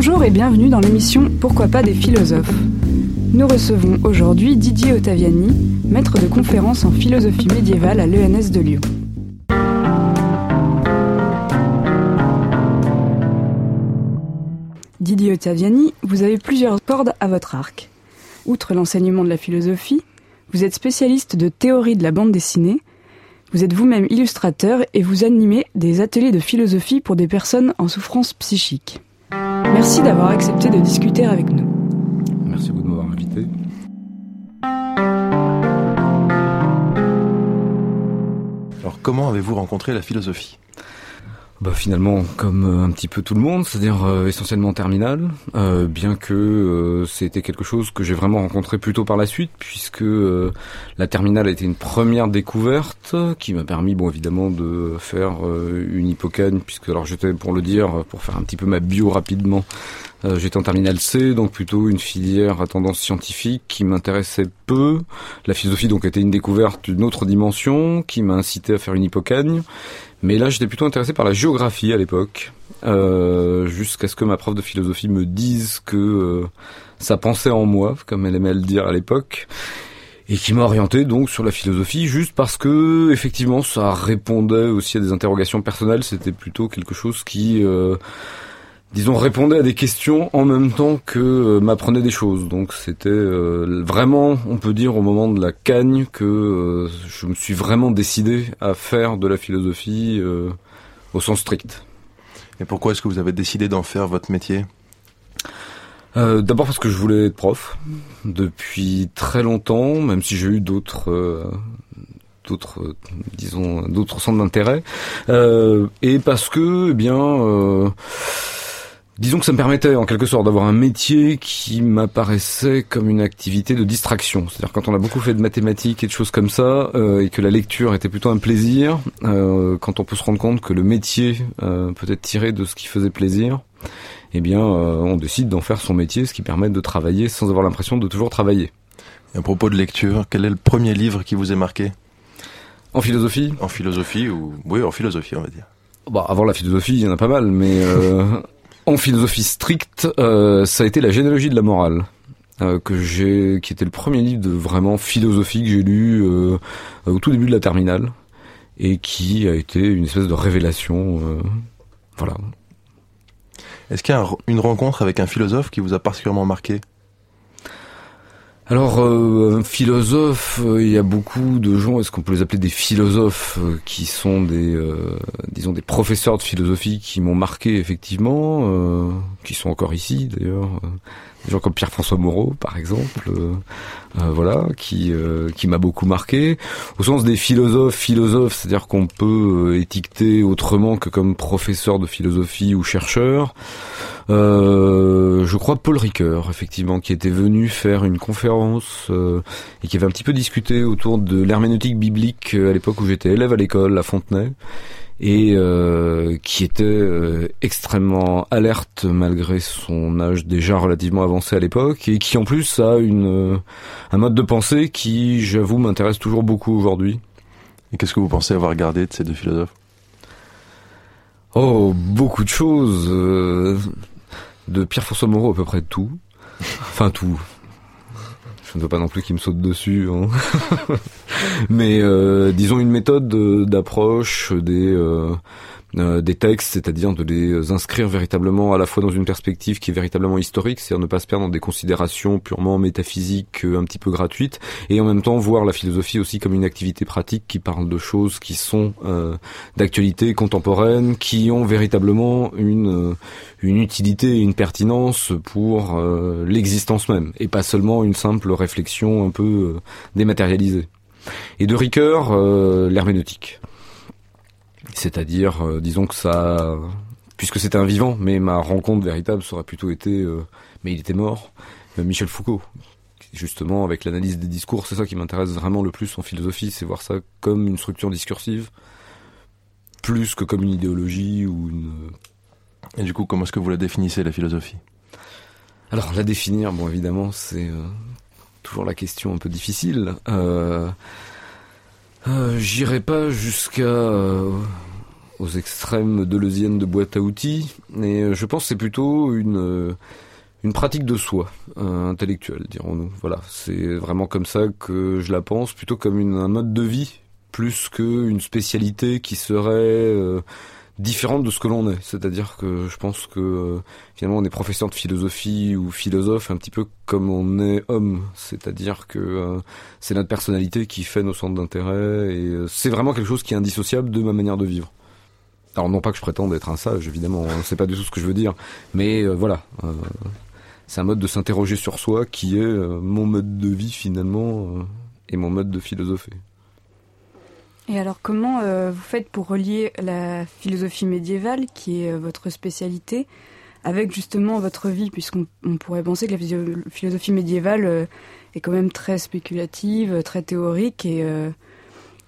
Bonjour et bienvenue dans l'émission Pourquoi pas des philosophes. Nous recevons aujourd'hui Didier Ottaviani, maître de conférence en philosophie médiévale à l'ENS de Lyon. Didier Ottaviani, vous avez plusieurs cordes à votre arc. Outre l'enseignement de la philosophie, vous êtes spécialiste de théorie de la bande dessinée, vous êtes vous-même illustrateur et vous animez des ateliers de philosophie pour des personnes en souffrance psychique. Merci d'avoir accepté de discuter avec nous. Merci beaucoup de m'avoir invité. Alors comment avez-vous rencontré la philosophie? Bah finalement comme euh, un petit peu tout le monde, c'est-à-dire euh, essentiellement terminal, euh, bien que c'était quelque chose que j'ai vraiment rencontré plutôt par la suite, puisque la terminale a été une première découverte qui m'a permis, bon évidemment, de faire une hypocagne, puisque alors j'étais pour le dire, pour faire un petit peu ma bio rapidement, j'étais en terminale C, donc plutôt une filière à tendance scientifique qui m'intéressait peu. La philosophie donc était une découverte d'une autre dimension qui m'a incité à faire une hypocagne. Mais là, j'étais plutôt intéressé par la géographie à l'époque, euh, jusqu'à ce que ma prof de philosophie me dise que euh, ça pensait en moi, comme elle aimait le dire à l'époque, et qui m'a orienté donc sur la philosophie, juste parce que effectivement, ça répondait aussi à des interrogations personnelles. C'était plutôt quelque chose qui euh, disons, répondait à des questions en même temps que euh, m'apprenait des choses. Donc c'était euh, vraiment, on peut dire, au moment de la cagne que euh, je me suis vraiment décidé à faire de la philosophie au sens strict. Et pourquoi est-ce que vous avez décidé d'en faire votre métier? D'abord parce que je voulais être prof depuis très longtemps, même si j'ai eu d'autres d'autres disons d'autres centres d'intérêt et parce que eh bien Disons que ça me permettait en quelque sorte d'avoir un métier qui m'apparaissait comme une activité de distraction. C'est-à-dire quand on a beaucoup fait de mathématiques et de choses comme ça, euh, et que la lecture était plutôt un plaisir, euh, quand on peut se rendre compte que le métier euh, peut être tiré de ce qui faisait plaisir, eh bien on décide d'en faire son métier, ce qui permet de travailler sans avoir l'impression de toujours travailler. à propos de lecture, quel est le premier livre qui vous est marqué? En philosophie? En philosophie ou oui, en philosophie on va dire. Bah, avant la philosophie, il y en a pas mal, mais En philosophie stricte, euh, ça a été la généalogie de la morale. Euh, que j'ai, qui était le premier livre de vraiment philosophie que j'ai lu euh, au tout début de la terminale et qui a été une espèce de révélation. voilà. Est-ce qu'il y a une rencontre avec un philosophe qui vous a particulièrement marqué? Alors, euh, un philosophe, euh, il y a beaucoup de gens, est-ce qu'on peut les appeler des philosophes, euh, qui sont des, disons, des professeurs de philosophie qui m'ont marqué effectivement, qui sont encore ici d'ailleurs, des gens comme Pierre-François Moreau, par exemple, voilà, qui, qui m'a beaucoup marqué. Au sens des philosophes, philosophes, c'est-à-dire qu'on peut étiqueter autrement que comme professeur de philosophie ou chercheur. Euh, je crois Paul Ricoeur, effectivement, qui était venu faire une conférence euh, et qui avait un petit peu discuté autour de l'herméneutique biblique euh, à l'époque où j'étais élève à l'école à Fontenay et qui était extrêmement alerte malgré son âge déjà relativement avancé à l'époque et qui en plus a une un mode de pensée qui j'avoue m'intéresse toujours beaucoup aujourd'hui. Et qu'est-ce que vous pensez avoir gardé de ces deux philosophes? Oh, beaucoup de choses de Pierre-François Moreau à peu près tout. Enfin tout. Je ne veux pas non plus qu'il me saute dessus. Hein. Mais euh, disons une méthode d'approche des euh, euh, des textes, c'est-à-dire de les inscrire véritablement à la fois dans une perspective qui est véritablement historique, c'est-à-dire ne pas se perdre dans des considérations purement métaphysiques euh, un petit peu gratuites, et en même temps voir la philosophie aussi comme une activité pratique qui parle de choses qui sont euh, d'actualité contemporaine, qui ont véritablement une une utilité et une pertinence pour l'existence même, et pas seulement une simple réflexion un peu dématérialisée. Et de Ricoeur, l'herméneutique. C'est-à-dire, euh, disons que ça, puisque c'était un vivant, mais ma rencontre véritable serait plutôt été, euh, mais il était mort, euh, Michel Foucault. Justement, avec l'analyse des discours, c'est ça qui m'intéresse vraiment le plus en philosophie, c'est voir ça comme une structure discursive, plus que comme une idéologie ou une. Et du coup, comment est-ce que vous la définissez la philosophie? Alors, la définir, bon, évidemment, c'est toujours la question un peu difficile. Euh, euh, J'irai pas jusqu'à euh, aux extrêmes de leusienne de boîte à outils. Et je pense que c'est plutôt une une pratique de soi intellectuelle, dirons-nous. Voilà, c'est vraiment comme ça que je la pense, plutôt comme une, un mode de vie plus qu'une spécialité qui serait différente de ce que l'on est. C'est-à-dire que je pense que euh, finalement on est professeur de philosophie ou philosophe un petit peu comme on est homme. C'est-à-dire que euh, c'est notre personnalité qui fait nos centres d'intérêt et euh, c'est vraiment quelque chose qui est indissociable de ma manière de vivre. Alors non pas que je prétende être un sage, évidemment, hein, c'est pas du tout ce que je veux dire, mais voilà, c'est un mode de s'interroger sur soi qui est mon mode de vie finalement et mon mode de philosopher. Et alors comment euh, vous faites pour relier la philosophie médiévale, qui est euh, votre spécialité, avec justement votre vie, puisqu'on pourrait penser que la philosophie médiévale euh, est quand même très spéculative, très théorique, et,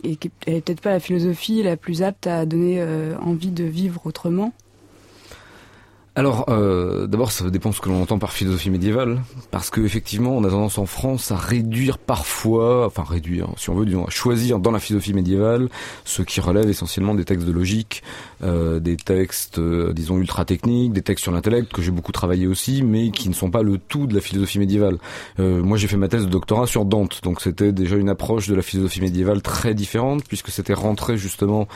et qu'elle n'est peut-être pas la philosophie la plus apte à donner envie de vivre autrement? Alors, euh, d'abord, ça dépend ce que l'on entend par philosophie médiévale, parce que effectivement, on a tendance en France à réduire parfois, enfin réduire, si on veut, disons, à choisir dans la philosophie médiévale ce qui relève essentiellement des textes de logique, euh, des textes, euh, disons, ultra techniques, des textes sur l'intellect que j'ai beaucoup travaillé aussi, mais qui ne sont pas le tout de la philosophie médiévale. Euh, moi, j'ai fait ma thèse de doctorat sur Dante, donc c'était déjà une approche de la philosophie médiévale très différente, puisque c'était rentré justement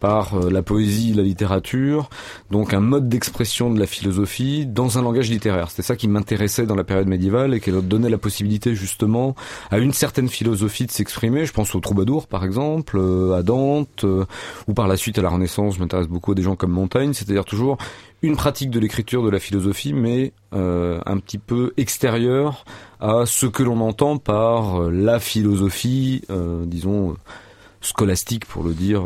par la poésie, la littérature, donc un mode d'expression de philosophie dans un langage littéraire. C'était ça qui m'intéressait dans la période médiévale et qui donnait la possibilité justement à une certaine philosophie de s'exprimer. Je pense aux troubadours par exemple, euh, à Dante, euh, ou par la suite à la Renaissance. Je m'intéresse beaucoup à des gens comme Montaigne, c'est-à-dire toujours une pratique de l'écriture de la philosophie, mais euh, un petit peu extérieure à ce que l'on entend par la philosophie, disons scolastique pour le dire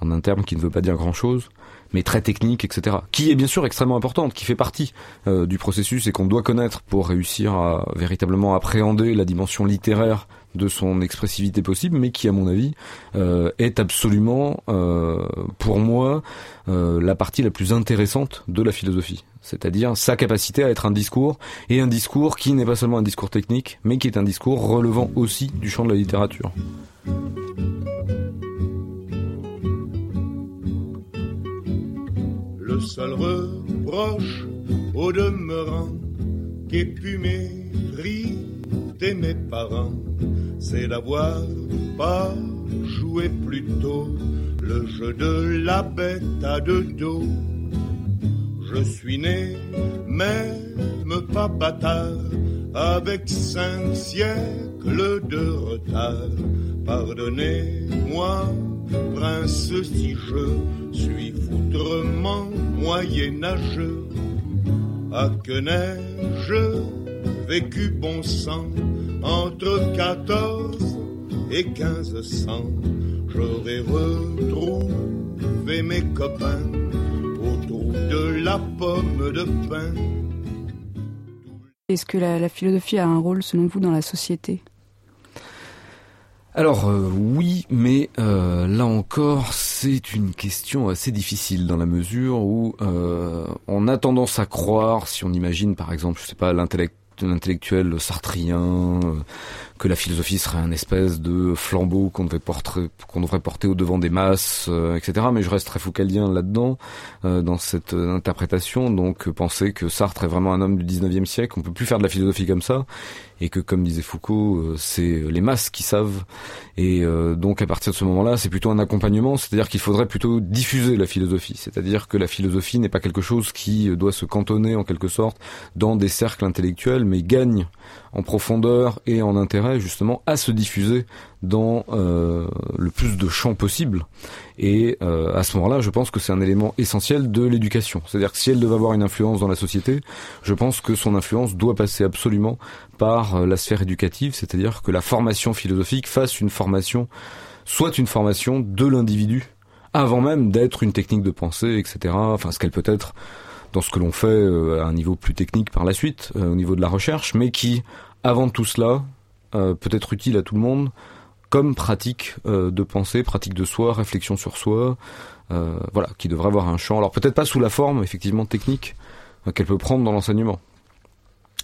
en un terme qui ne veut pas dire grand-chose mais très technique, etc. Qui est bien sûr extrêmement importante, qui fait partie euh, du processus et qu'on doit connaître pour réussir à véritablement appréhender la dimension littéraire de son expressivité possible, mais qui, à mon avis, euh, est absolument, euh, pour moi, la partie la plus intéressante de la philosophie. C'est-à-dire sa capacité à être un discours, et un discours qui n'est pas seulement un discours technique, mais qui est un discours relevant aussi du champ de la littérature. Le seul reproche au demeurant qu'ait pu mériter mes parents, c'est d'avoir pas joué plus tôt le jeu de la bête à deux dos. Je suis né, même pas bâtard, avec cinq siècles de retard. Pardonnez-moi, prince, si je suis foutrement moyenâgeux. À que n'ai-je vécu bon sang entre 14 et 1500 J'aurais retrouvé mes copains autour de la pomme de pain. Est-ce que la, la philosophie a un rôle selon vous dans la société? Alors euh, oui, mais euh, là encore, c'est une question assez difficile dans la mesure où euh, on a tendance à croire, si on imagine par exemple, je sais pas, l'intellectuel sartrien, que la philosophie serait un espèce de flambeau qu'on devrait porter, qu'on devrait porter au devant des masses, etc. Mais je reste très foucaldien là-dedans, dans cette interprétation. Donc penser que Sartre est vraiment un homme du 19e siècle, on peut plus faire de la philosophie comme ça et que comme disait Foucault, euh, c'est les masses qui savent. Et euh, donc à partir de ce moment-là, c'est plutôt un accompagnement, c'est-à-dire qu'il faudrait plutôt diffuser la philosophie, c'est-à-dire que la philosophie n'est pas quelque chose qui doit se cantonner en quelque sorte dans des cercles intellectuels, mais gagne en profondeur et en intérêt justement à se diffuser dans euh, le plus de champs possible. Et euh, à ce moment-là, je pense que c'est un élément essentiel de l'éducation. C'est-à-dire que si elle devait avoir une influence dans la société, je pense que son influence doit passer absolument par euh, la sphère éducative, c'est-à-dire que la formation philosophique fasse une formation, soit une formation de l'individu, avant même d'être une technique de pensée, etc. Enfin, ce qu'elle peut être dans ce que l'on fait à un niveau plus technique par la suite, au niveau de la recherche, mais qui, avant tout cela, peut être utile à tout le monde comme pratique euh, de pensée, pratique de soi, réflexion sur soi, euh, voilà, qui devrait avoir un champ. Alors peut-être pas sous la forme effectivement technique euh, qu'elle peut prendre dans l'enseignement.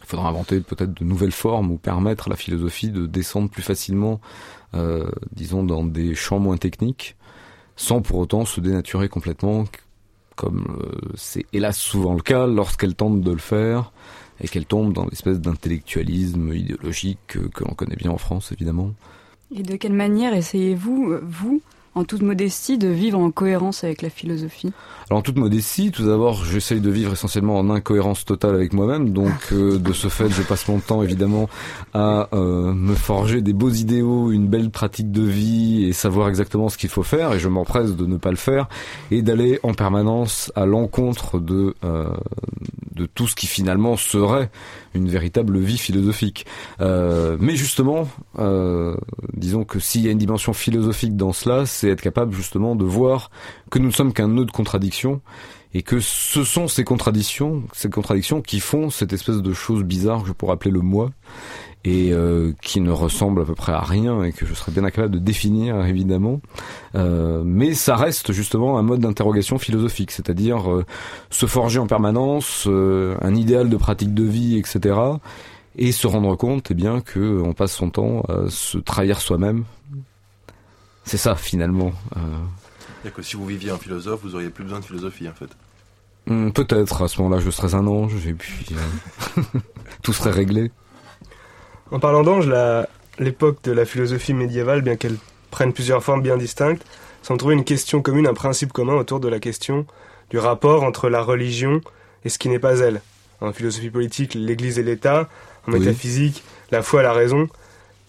Il faudra inventer peut-être de nouvelles formes ou permettre à la philosophie de descendre plus facilement, disons, dans des champs moins techniques sans pour autant se dénaturer complètement, comme c'est hélas souvent le cas lorsqu'elle tente de le faire et qu'elle tombe dans l'espèce d'intellectualisme idéologique que l'on connaît bien en France, évidemment. Et de quelle manière essayez-vous, vous, en toute modestie, de vivre en cohérence avec la philosophie Alors en toute modestie, tout d'abord, j'essaye de vivre essentiellement en incohérence totale avec moi-même, donc euh, de ce fait, je passe mon temps évidemment à euh, me forger des beaux idéaux, une belle pratique de vie et savoir exactement ce qu'il faut faire, et je m'empresse de ne pas le faire et d'aller en permanence à l'encontre de euh, de tout ce qui finalement serait une véritable vie philosophique. Euh, mais justement, euh, disons que s'il y a une dimension philosophique dans cela, c'est être capable justement de voir que nous ne sommes qu'un nœud de contradiction et que ce sont ces contradictions, ces contradictions qui font cette espèce de chose bizarre que je pourrais appeler le moi et euh, qui ne ressemble à peu près à rien et que je serais bien incapable de définir évidemment. Euh, mais ça reste justement un mode d'interrogation philosophique, c'est-à-dire euh, se forger en permanence un idéal de pratique de vie, etc. Et se rendre compte, eh bien, que on passe son temps à se trahir soi-même. C'est ça finalement. Cest que si vous viviez un philosophe, vous auriez plus besoin de philosophie en fait. Hmm, peut-être à ce moment-là, je serais un ange et puis tout serait réglé. En parlant d'ange, l'époque de la philosophie médiévale, bien qu'elle prenne plusieurs formes bien distinctes, semble trouver une question commune, un principe commun autour de la question du rapport entre la religion et ce qui n'est pas elle. En philosophie politique, l'Église et l'État, en métaphysique, la foi et la raison.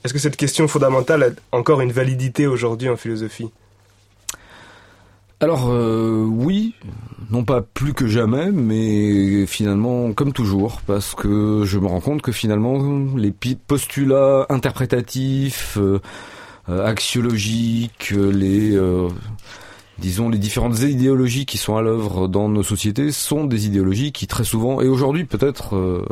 Est-ce que cette question fondamentale a encore une validité aujourd'hui en philosophie? Alors euh, oui, non pas plus que jamais, mais finalement comme toujours, parce que je me rends compte que finalement les postulats interprétatifs, euh, euh, axiologiques, les disons les différentes idéologies qui sont à l'œuvre dans nos sociétés sont des idéologies qui très souvent et aujourd'hui peut-être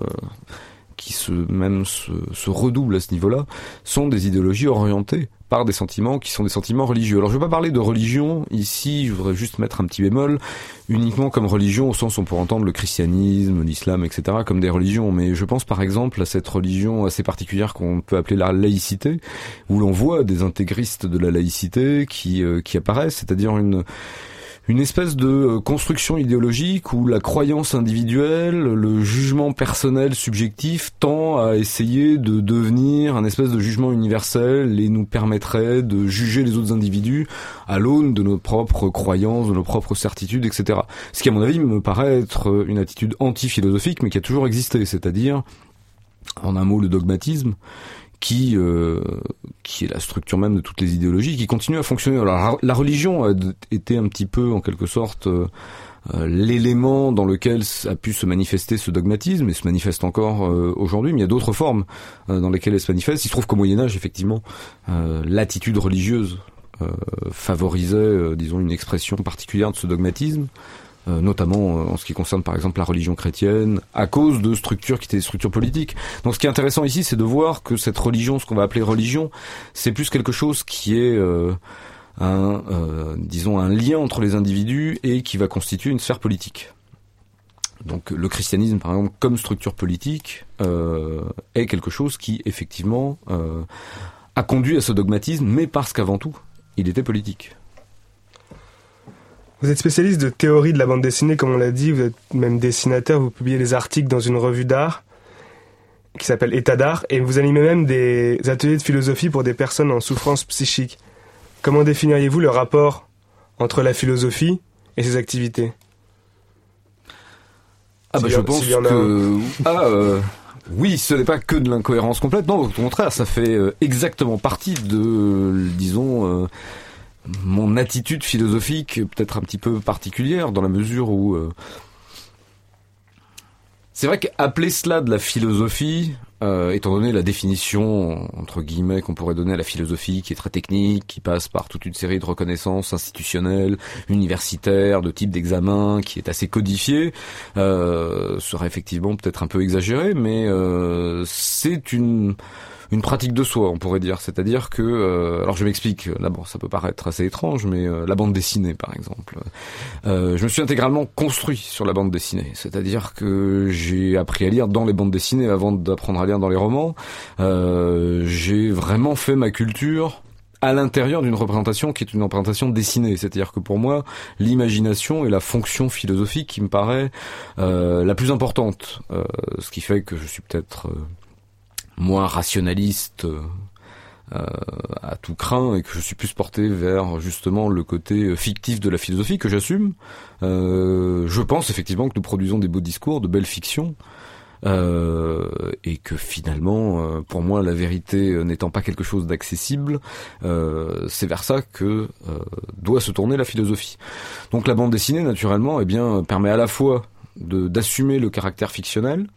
qui se même se, se redoublent à ce niveau-là sont des idéologies orientées par des sentiments qui sont des sentiments religieux. Alors je ne vais pas parler de religion ici, je voudrais juste mettre un petit bémol, uniquement comme religion au sens où on pourrait entendre le christianisme, l'islam, etc. comme des religions, mais je pense par exemple à cette religion assez particulière qu'on peut appeler la laïcité, où l'on voit des intégristes de la laïcité qui, euh, qui apparaissent, c'est-à-dire une une espèce de euh, construction idéologique où la croyance individuelle, le jugement personnel subjectif tend à essayer de devenir un espèce de jugement universel et nous permettrait de juger les autres individus à l'aune de nos propres croyances, de nos propres certitudes, etc. Ce qui à mon avis me paraît être une attitude anti-philosophique mais qui a toujours existé, c'est-à-dire en un mot le dogmatisme qui euh, qui est la structure même de toutes les idéologies, qui continue à fonctionner. Alors la religion a été un petit peu en quelque sorte euh, euh, l'élément dans lequel a pu se manifester ce dogmatisme et se manifeste encore aujourd'hui, mais il y a d'autres formes dans lesquelles elle se manifeste. Il se trouve qu'au Moyen Âge, effectivement, l'attitude religieuse favorisait, disons, une expression particulière de ce dogmatisme. Euh, notamment euh, en ce qui concerne par exemple la religion chrétienne, à cause de structures qui étaient des structures politiques. Donc ce qui est intéressant ici, c'est de voir que cette religion, ce qu'on va appeler religion, c'est plus quelque chose qui est euh, un, disons, un lien entre les individus et qui va constituer une sphère politique. Donc le christianisme, par exemple, comme structure politique, est quelque chose qui, effectivement, a conduit à ce dogmatisme, mais parce qu'avant tout, il était politique. Vous êtes spécialiste de théorie de la bande dessinée, comme on l'a dit, vous êtes même dessinateur, vous publiez des articles dans une revue d'art qui s'appelle État d'art, et vous animez même des ateliers de philosophie pour des personnes en souffrance psychique. Comment définiriez-vous le rapport entre la philosophie et ses activités? Ah bah je pense que... Ah, euh, oui, ce n'est pas que de l'incohérence complète, non, au contraire, ça fait euh, exactement partie de, disons... Euh, mon attitude philosophique peut-être un petit peu particulière dans la mesure où euh, c'est vrai qu'appeler cela de la philosophie, euh, étant donné la définition entre guillemets qu'on pourrait donner à la philosophie, qui est très technique, qui passe par toute une série de reconnaissances institutionnelles, universitaires, de type d'examen, qui est assez codifié, euh, serait effectivement peut-être un peu exagéré, mais c'est une une pratique de soi, on pourrait dire. C'est-à-dire que, euh, alors je m'explique. Là, bon, ça peut paraître assez étrange, mais euh, la bande dessinée, par exemple, euh, je me suis intégralement construit sur la bande dessinée. C'est-à-dire que j'ai appris à lire dans les bandes dessinées avant d'apprendre à lire dans les romans. j'ai vraiment fait ma culture à l'intérieur d'une représentation qui est une représentation dessinée. C'est-à-dire que pour moi, l'imagination est la fonction philosophique qui me paraît la plus importante. Ce qui fait que je suis peut-être moins rationaliste à tout craint et que je suis plus porté vers justement le côté fictif de la philosophie que j'assume. je pense effectivement que nous produisons des beaux discours, de belles fictions. Euh, et que finalement, euh, pour moi, la vérité euh, n'étant pas quelque chose d'accessible, c'est vers ça que doit se tourner la philosophie. Donc la bande dessinée, naturellement, eh bien, permet à la fois d'assumer le caractère fictionnel,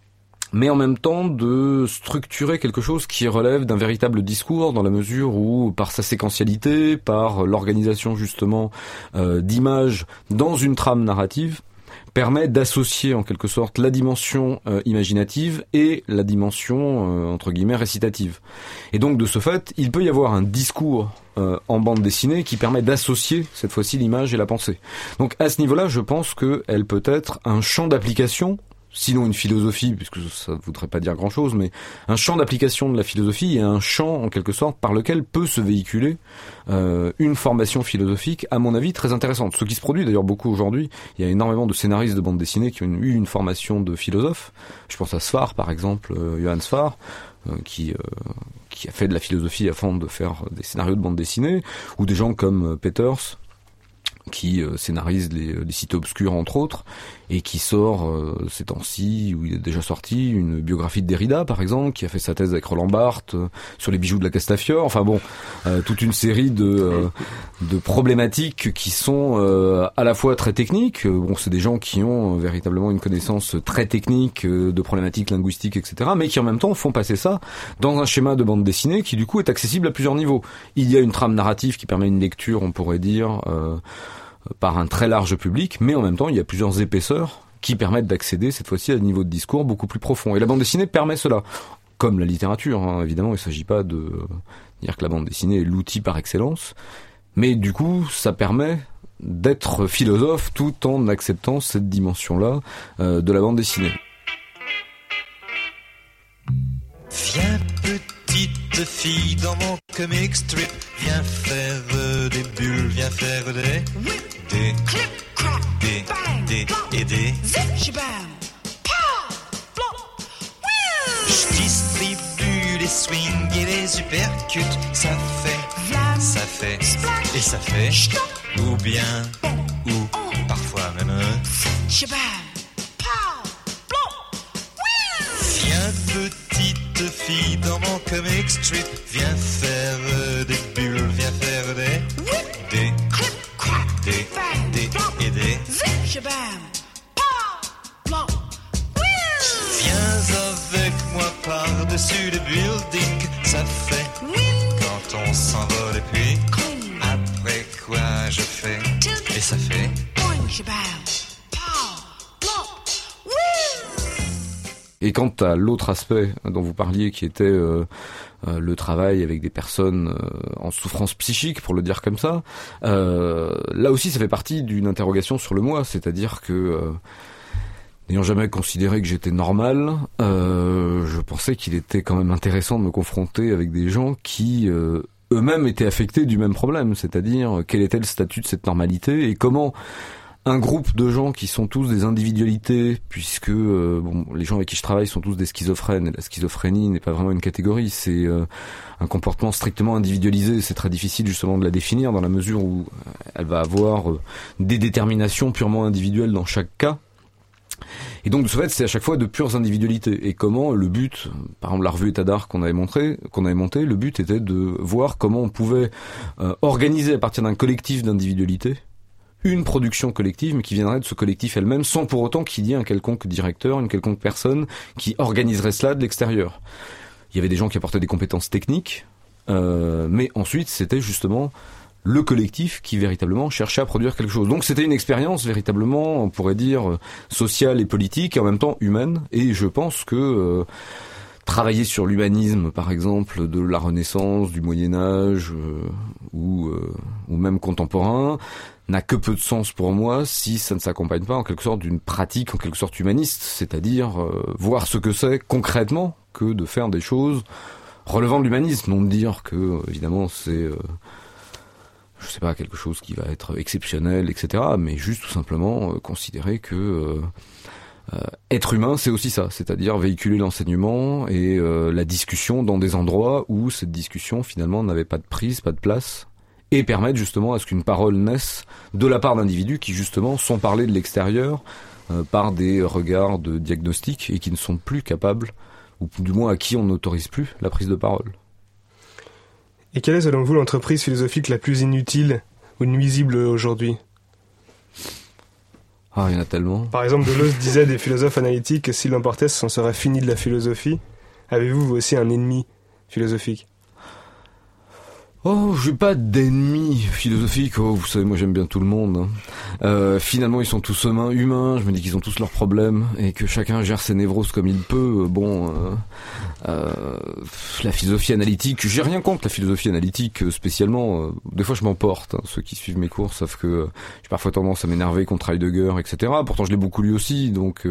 mais en même temps de structurer quelque chose qui relève d'un véritable discours dans la mesure où par sa séquentialité, par l'organisation justement d'images dans une trame narrative, permet d'associer en quelque sorte la dimension euh, imaginative et la dimension euh, entre guillemets récitative. Et donc de ce fait, il peut y avoir un discours euh, en bande dessinée qui permet d'associer cette fois-ci l'image et la pensée. Donc à ce niveau-là, je pense qu'elle peut être un champ d'application sinon une philosophie, puisque ça ne voudrait pas dire grand-chose, mais un champ d'application de la philosophie et un champ, en quelque sorte, par lequel peut se véhiculer euh, une formation philosophique, à mon avis, très intéressante. Ce qui se produit d'ailleurs beaucoup aujourd'hui, il y a énormément de scénaristes de bande dessinée qui ont eu une formation de philosophe. Je pense à Sfar, par exemple, euh, Johann Sfar, euh, qui... qui a fait de la philosophie afin de faire des scénarios de bande dessinée, ou des gens comme Peters, qui scénarise les, les, cités obscures entre autres, et qui sort euh, ces temps-ci, où il est déjà sorti, une biographie de Derrida, par exemple, qui a fait sa thèse avec Roland Barthes euh, sur les bijoux de la Castafiore. Enfin bon, euh, toute une série de, de problématiques qui sont à la fois très techniques. Bon, c'est des gens qui ont véritablement une connaissance très technique de problématiques linguistiques, etc., mais qui en même temps font passer ça dans un schéma de bande dessinée qui du coup est accessible à plusieurs niveaux. Il y a une trame narrative qui permet une lecture, on pourrait dire par un très large public, mais en même temps, il y a plusieurs épaisseurs qui permettent d'accéder cette fois-ci à des niveaux de discours beaucoup plus profonds. Et la bande dessinée permet cela. Comme la littérature, hein, évidemment, il ne s'agit pas de dire que la bande dessinée est l'outil par excellence, mais du coup, ça permet d'être philosophe tout en acceptant cette dimension-là euh, de la bande dessinée. Des bulles, viens faire des des, clip, crack, des, bang, des, bang, et des, zip, Je distribue les swings et les uppercuts, ça fait, Vlam, ça fait, splash, et ça fait, Stop. ou bien, bon, ou oh. parfois même, Shabam, Viens petite fille dans mon comic strip, viens faire des bulles, Viens avec moi par-dessus les buildings, ça fait quand on s'envole et puis après quoi je fais? Et ça fait. Et quant à l'autre aspect dont vous parliez, qui était euh, le travail avec des personnes euh, en souffrance psychique, pour le dire comme ça, là aussi ça fait partie d'une interrogation sur le moi, c'est-à-dire que n'ayant jamais considéré que j'étais normal, je pensais qu'il était quand même intéressant de me confronter avec des gens qui eux-mêmes étaient affectés du même problème, c'est-à-dire quel était le statut de cette normalité et comment un groupe de gens qui sont tous des individualités, puisque euh, les gens avec qui je travaille sont tous des schizophrènes, et la schizophrénie n'est pas vraiment une catégorie, c'est euh, un comportement strictement individualisé, c'est très difficile justement de la définir dans la mesure où euh, elle va avoir des déterminations purement individuelles dans chaque cas. Et donc de ce fait, c'est à chaque fois de pures individualités. Et comment le but, par exemple la revue État d'art qu'on avait montré, qu'on avait monté, le but était de voir comment on pouvait organiser à partir d'un collectif d'individualités une production collective, mais qui viendrait de ce collectif elle-même, sans pour autant qu'il y ait un quelconque directeur, une quelconque personne qui organiserait cela de l'extérieur. Il y avait des gens qui apportaient des compétences techniques, euh, mais ensuite c'était justement le collectif qui véritablement cherchait à produire quelque chose. Donc c'était une expérience véritablement, on pourrait dire, sociale et politique, et en même temps humaine, et je pense que... Euh, travailler sur l'humanisme, par exemple, de la Renaissance, du Moyen Âge euh, ou, ou même contemporain, n'a que peu de sens pour moi si ça ne s'accompagne pas en quelque sorte d'une pratique en quelque sorte humaniste, c'est-à-dire euh, voir ce que c'est concrètement que de faire des choses relevant de l'humanisme, non de dire que évidemment c'est je sais pas quelque chose qui va être exceptionnel, etc. Mais juste tout simplement considérer que être humain, c'est aussi ça, c'est-à-dire véhiculer l'enseignement et la discussion dans des endroits où cette discussion finalement n'avait pas de prise, pas de place, et permettre justement à ce qu'une parole naisse de la part d'individus qui justement sont parlés de l'extérieur euh, par des regards de diagnostic et qui ne sont plus capables, ou du moins à qui on n'autorise plus la prise de parole. Et quelle est selon vous l'entreprise philosophique la plus inutile ou nuisible aujourd'hui? Ah, il y en a tellement. Par exemple, Deleuze disait des philosophes analytiques que s'il l'emportait, ce serait fini de la philosophie. Avez-vous vous aussi un ennemi philosophique? Oh, j'ai pas d'ennemis philosophiques. Oh, vous savez, moi j'aime bien tout le monde. Hein. Euh, finalement, ils sont tous humains, humains. Je me dis qu'ils ont tous leurs problèmes et que chacun gère ses névroses comme il peut. Bon, euh, euh, la philosophie analytique, j'ai rien contre la philosophie analytique spécialement. Des fois, je m'emporte. Hein. Ceux qui suivent mes cours savent que j'ai parfois tendance à m'énerver contre Heidegger, etc. Pourtant, je l'ai beaucoup lu aussi. Donc,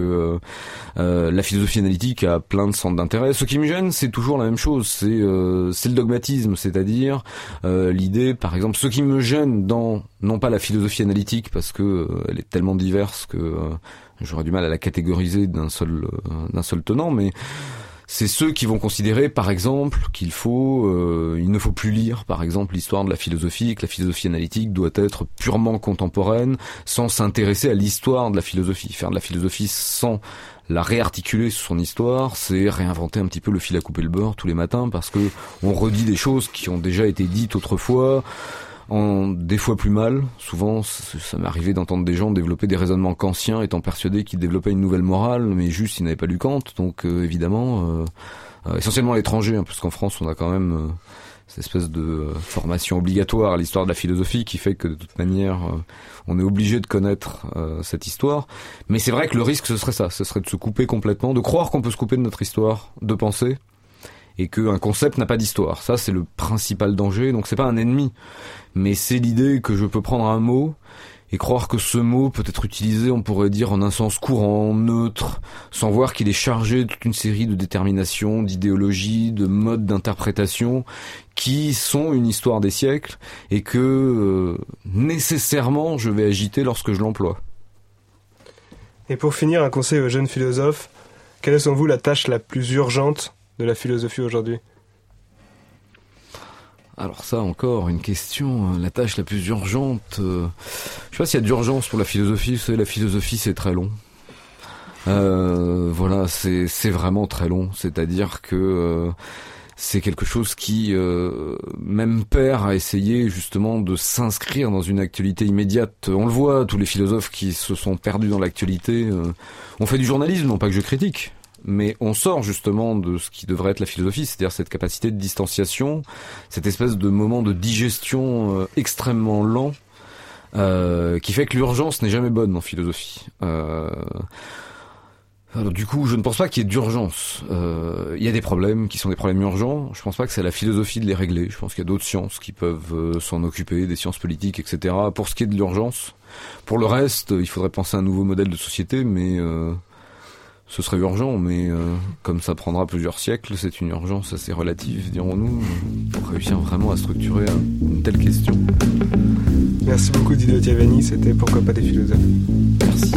la philosophie analytique a plein de centres d'intérêt. Ce qui me gêne, c'est toujours la même chose. C'est c'est le dogmatisme, c'est-à-dire euh, l'idée, par exemple, ce qui me gêne dans non pas la philosophie analytique parce que euh, elle est tellement diverse que euh, j'aurais du mal à la catégoriser d'un seul d'un seul tenant, mais c'est ceux qui vont considérer, par exemple, qu'il faut, il ne faut plus lire, par exemple, l'histoire de la philosophie, que la philosophie analytique doit être purement contemporaine, sans s'intéresser à l'histoire de la philosophie. Faire de la philosophie sans la réarticuler sur son histoire, c'est réinventer un petit peu le fil à couper le beurre tous les matins parce que on redit des choses qui ont déjà été dites autrefois, en des fois plus mal. Souvent, ça m'est arrivé d'entendre des gens développer des raisonnements kantiens, étant persuadés qu'ils développaient une nouvelle morale, mais juste ils n'avaient pas lu Kant. Donc euh, évidemment, euh, euh, essentiellement à l'étranger, hein, parce France, on a quand même cette espèce de formation obligatoire à l'histoire de la philosophie qui fait que de toute manière on est obligé de connaître euh, cette histoire. Mais c'est vrai que le risque, ce serait ça, ce serait de se couper complètement, de croire qu'on peut se couper de notre histoire de pensée et qu'un concept n'a pas d'histoire. Ça, c'est le principal danger. Donc c'est pas un ennemi, mais c'est l'idée que je peux prendre un mot et croire que ce mot peut être utilisé, on pourrait dire, en un sens courant, neutre, sans voir qu'il est chargé de toute une série de déterminations, d'idéologies, de modes d'interprétation qui sont une histoire des siècles et que euh, nécessairement je vais agiter lorsque je l'emploie. Et pour finir, un conseil aux jeunes philosophes, quelle est selon vous la tâche la plus urgente de la philosophie aujourd'hui alors ça encore, une question, euh, la tâche la plus urgente. Euh, je sais pas s'il y a d'urgence pour la philosophie, vous savez, la philosophie c'est très long. Euh, voilà, c'est vraiment très long. C'est-à-dire que c'est quelque chose qui même perd à essayer justement de s'inscrire dans une actualité immédiate. On le voit, tous les philosophes qui se sont perdus dans l'actualité. on fait du journalisme, non pas que je critique mais on sort justement de ce qui devrait être la philosophie, c'est-à-dire cette capacité de distanciation, cette espèce de moment de digestion euh, extrêmement lent, euh, qui fait que l'urgence n'est jamais bonne en philosophie. Euh, du coup, je ne pense pas qu'il y ait d'urgence. Il y a des problèmes qui sont des problèmes urgents. Je pense pas que c'est la philosophie de les régler. Je pense qu'il y a d'autres sciences qui peuvent s'en occuper, des sciences politiques, etc. Pour ce qui est de l'urgence, pour le reste, il faudrait penser à un nouveau modèle de société, mais ce serait urgent, mais euh, comme ça prendra plusieurs siècles, c'est une urgence assez relative, dirons-nous, pour réussir vraiment à structurer une telle question. Merci beaucoup Didier Tiavani, c'était Pourquoi pas des philosophes Merci.